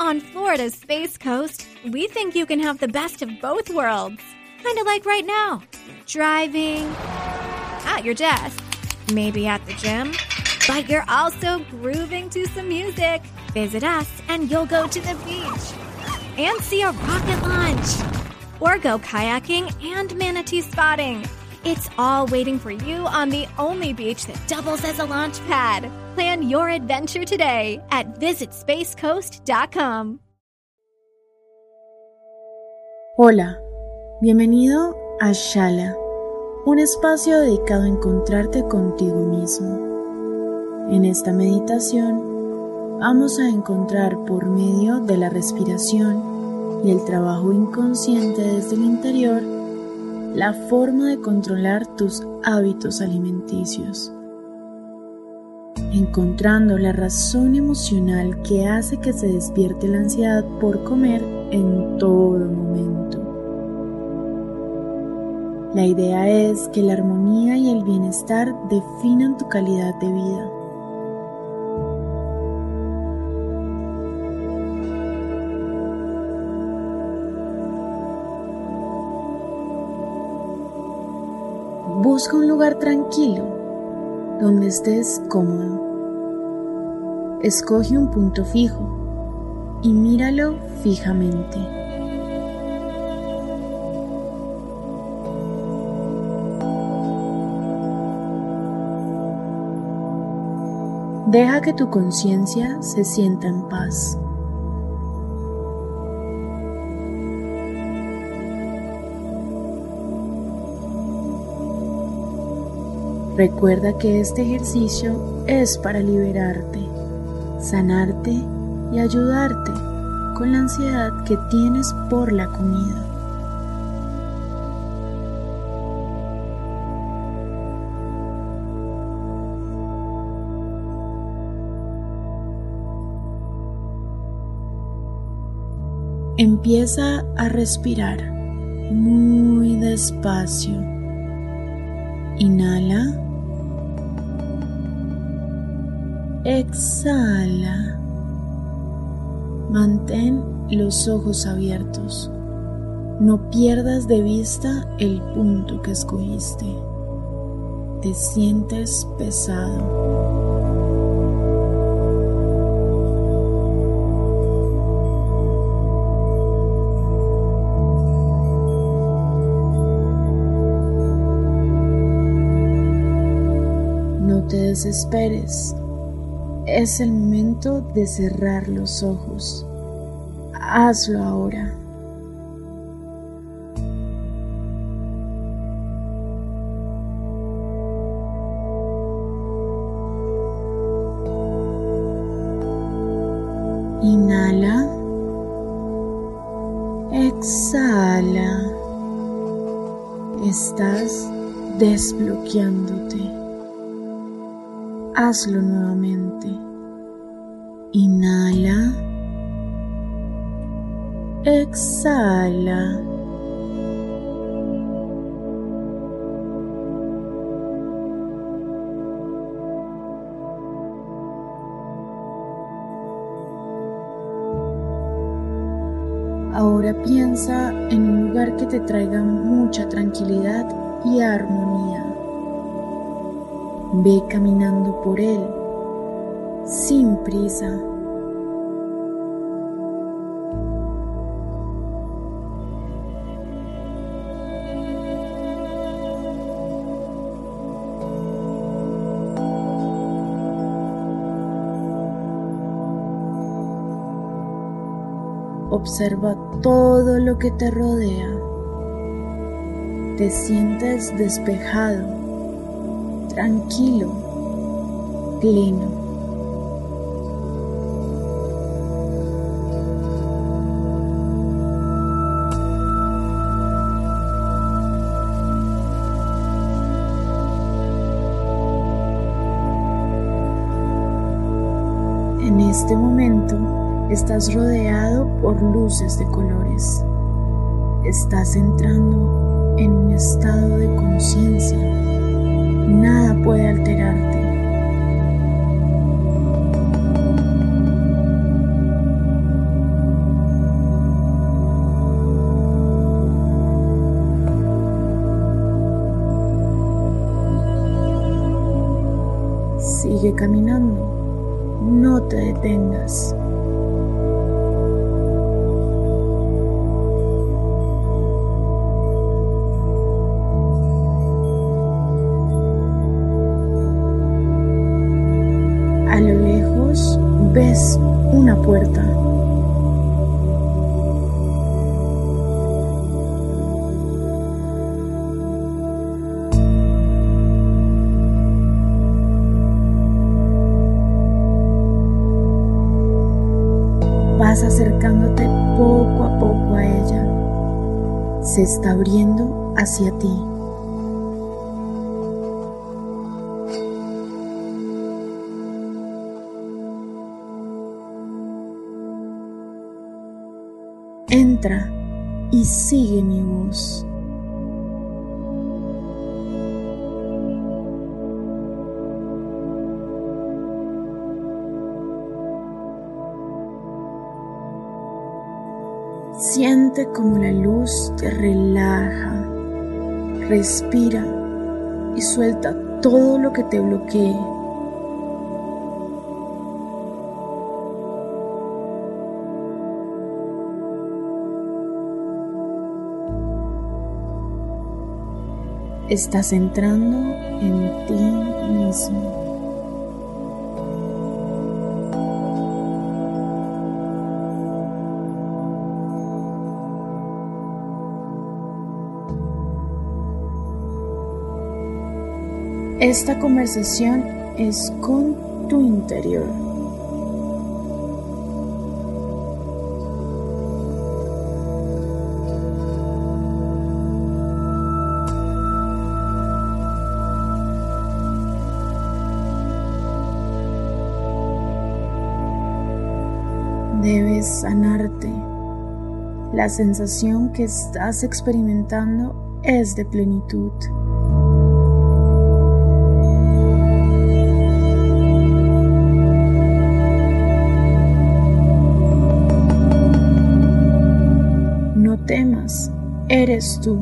On Florida's Space Coast, we think you can have the best of both worlds. Kind of like right now driving, at your desk, maybe at the gym, but you're also grooving to some music. Visit us and you'll go to the beach and see a rocket launch or go kayaking and manatee spotting. It's all waiting for you on the only beach that doubles as a launch pad. Plan your adventure today at visitspacecoast.com. Hola, bienvenido a Shala, un espacio dedicado a encontrarte contigo mismo. En esta meditación vamos a encontrar por medio de la respiración y el trabajo inconsciente desde el interior la forma de controlar tus hábitos alimenticios, encontrando la razón emocional que hace que se despierte la ansiedad por comer en todo momento. La idea es que la armonía y el bienestar definan tu calidad de vida. Busca un lugar tranquilo donde estés cómodo. Escoge un punto fijo y míralo fijamente. Deja que tu conciencia se sienta en paz. Recuerda que este ejercicio es para liberarte, sanarte y ayudarte con la ansiedad que tienes por la comida. Empieza a respirar muy despacio. Inhala. Exhala. Mantén los ojos abiertos. No pierdas de vista el punto que escogiste. Te sientes pesado. No te desesperes. Es el momento de cerrar los ojos. Hazlo ahora. Inhala. Exhala. Estás desbloqueándote. Hazlo nuevamente. Inhala. Exhala. Ahora piensa en un lugar que te traiga mucha tranquilidad y armonía. Ve caminando por él, sin prisa. Observa todo lo que te rodea. Te sientes despejado, tranquilo, pleno. En este momento estás rodeado por luces de colores. Estás entrando en un estado de conciencia. Ves una puerta. Vas acercándote poco a poco a ella. Se está abriendo hacia ti. Entra y sigue mi voz. Siente como la luz te relaja, respira y suelta todo lo que te bloquee. Estás entrando en ti mismo. Esta conversación es con tu interior. Debes sanarte. La sensación que estás experimentando es de plenitud. temas, eres tú,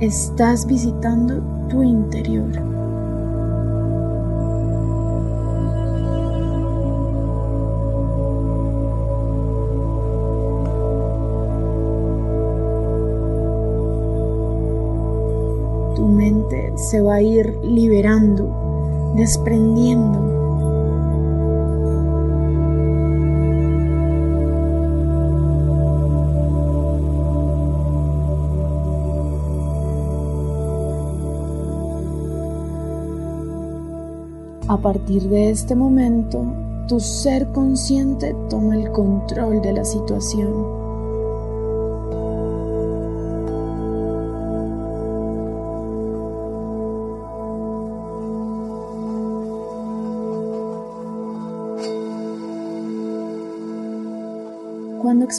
estás visitando tu interior. Se va a ir liberando, desprendiendo A partir de este momento, tu ser consciente toma el control de la situación.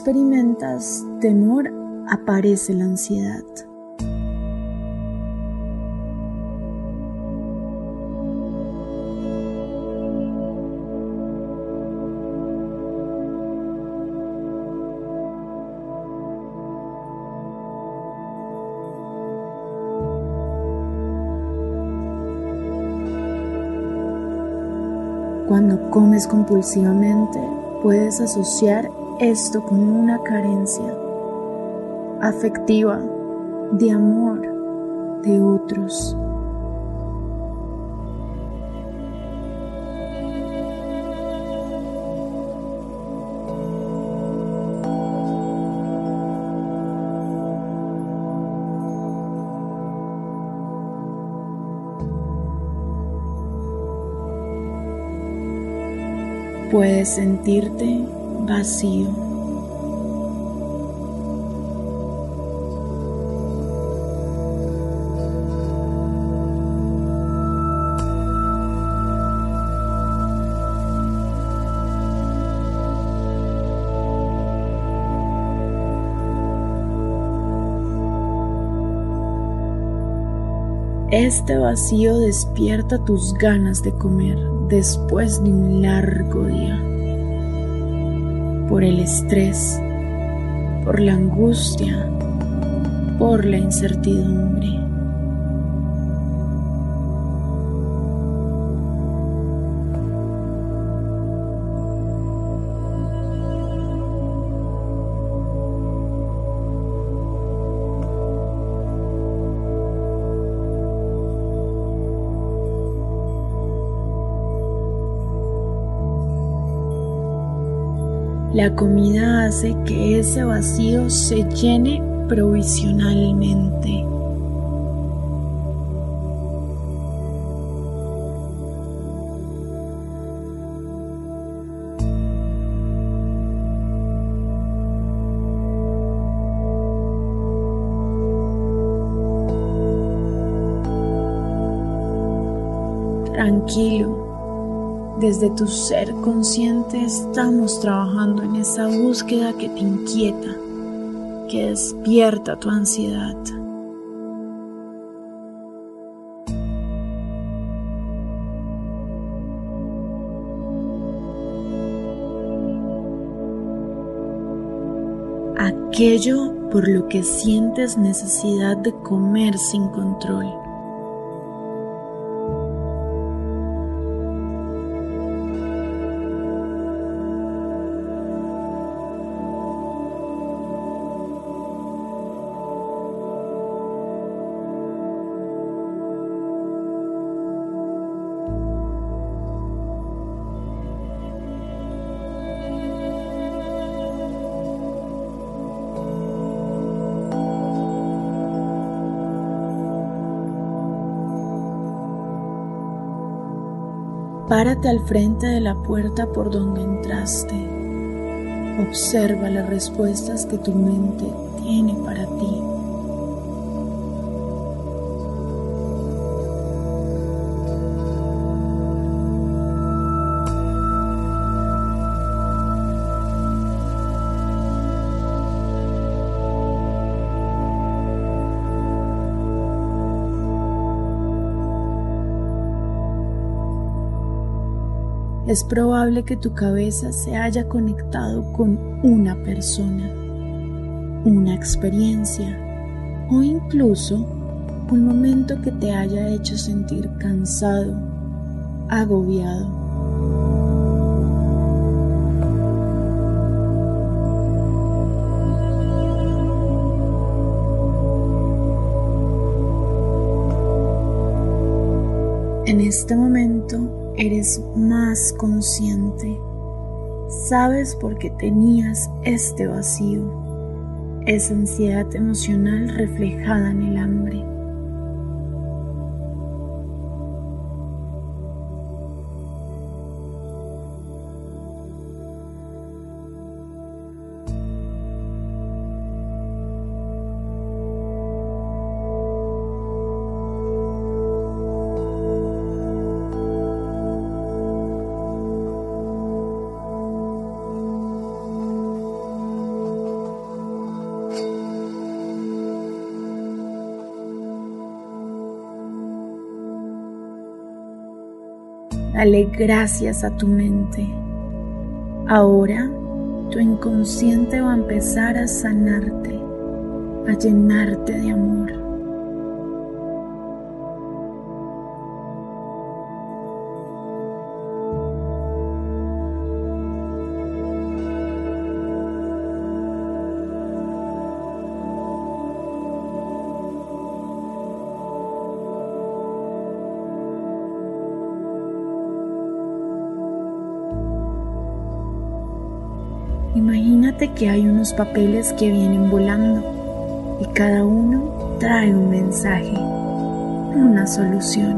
Experimentas temor, aparece la ansiedad. Cuando comes compulsivamente, puedes asociar esto con una carencia afectiva de amor de otros. puedes sentirte vacío. Este vacío despierta tus ganas de comer después de un largo día. Por el estrés, por la angustia, por la incertidumbre. La comida hace que ese vacío se llene provisionalmente. Tranquilo, desde tu ser consciente estamos trabajando en esa búsqueda que te inquieta, que despierta tu ansiedad. Aquello por lo que sientes necesidad de comer sin control. Párate al frente de la puerta por donde entraste. Observa las respuestas que tu mente tiene para ti. Es probable que tu cabeza se haya conectado con una persona, una experiencia o incluso un momento que te haya hecho sentir cansado, agobiado. En este momento eres más consciente. Sabes por qué tenías este vacío, esa ansiedad emocional reflejada en el hambre. Dale gracias a tu mente. Ahora tu inconsciente va a empezar a sanarte, a llenarte de amor. Que hay unos papeles que vienen volando y cada uno trae un mensaje, una solución.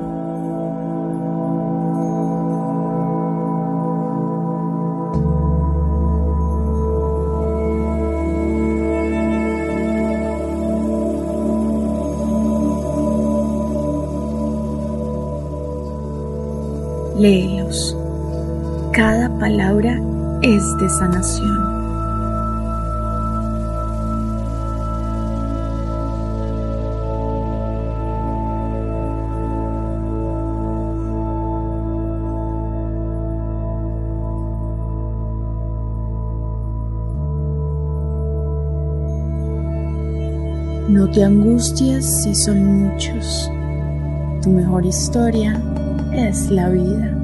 Léelos. Cada palabra es de sanación. Te angusties si son muchos. Tu mejor historia es la vida.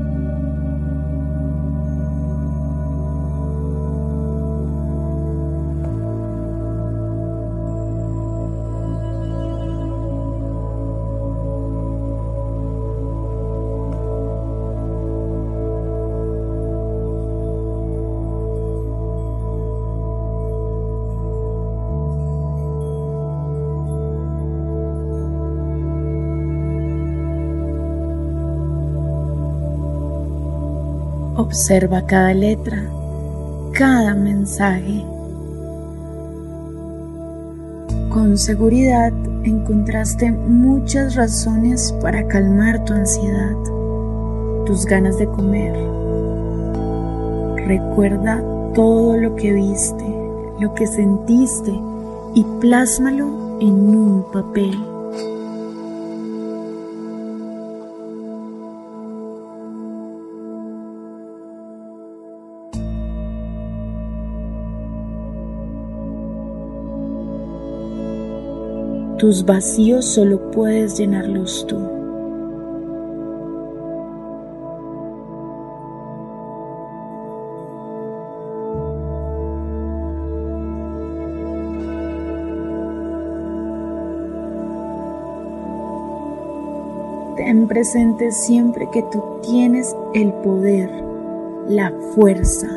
Observa cada letra, cada mensaje. Con seguridad encontraste muchas razones para calmar tu ansiedad, tus ganas de comer. Recuerda todo lo que viste, lo que sentiste y plásmalo en un papel. Tus vacíos solo puedes llenarlos tú. Ten presente siempre que tú tienes el poder, la fuerza,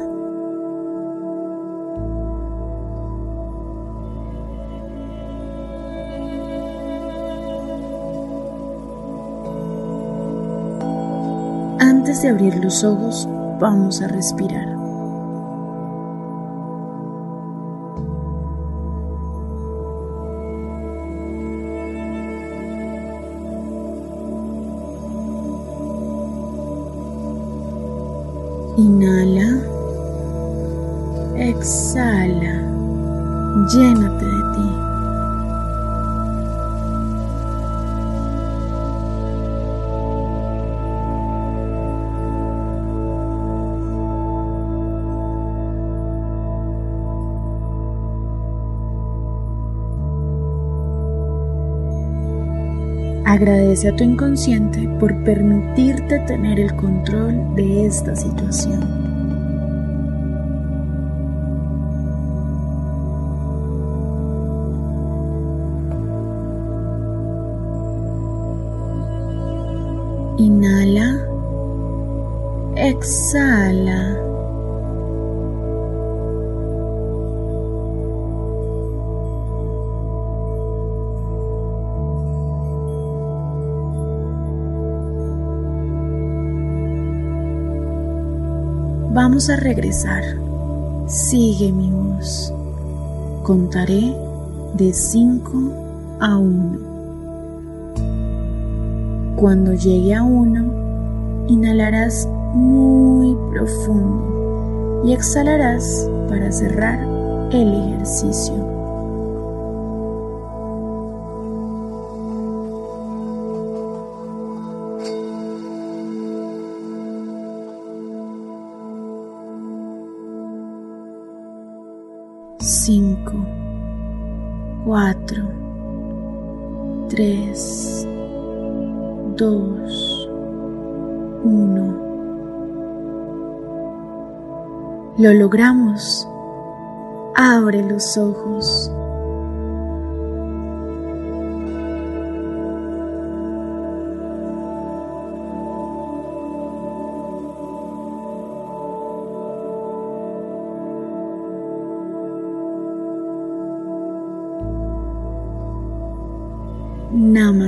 Antes de abrir los ojos, vamos a respirar. Inhala, exhala, llénate Agradece a tu inconsciente por permitirte tener el control de esta situación. Inhala, exhala. Vamos a regresar. Sigue mi voz. Contaré de 5 a 1. Cuando llegue a 1, inhalarás muy profundo y exhalarás para cerrar el ejercicio. 4, 3, 2, 1. Lo logramos. Abre los ojos.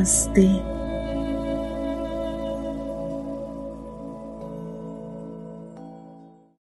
Namaste.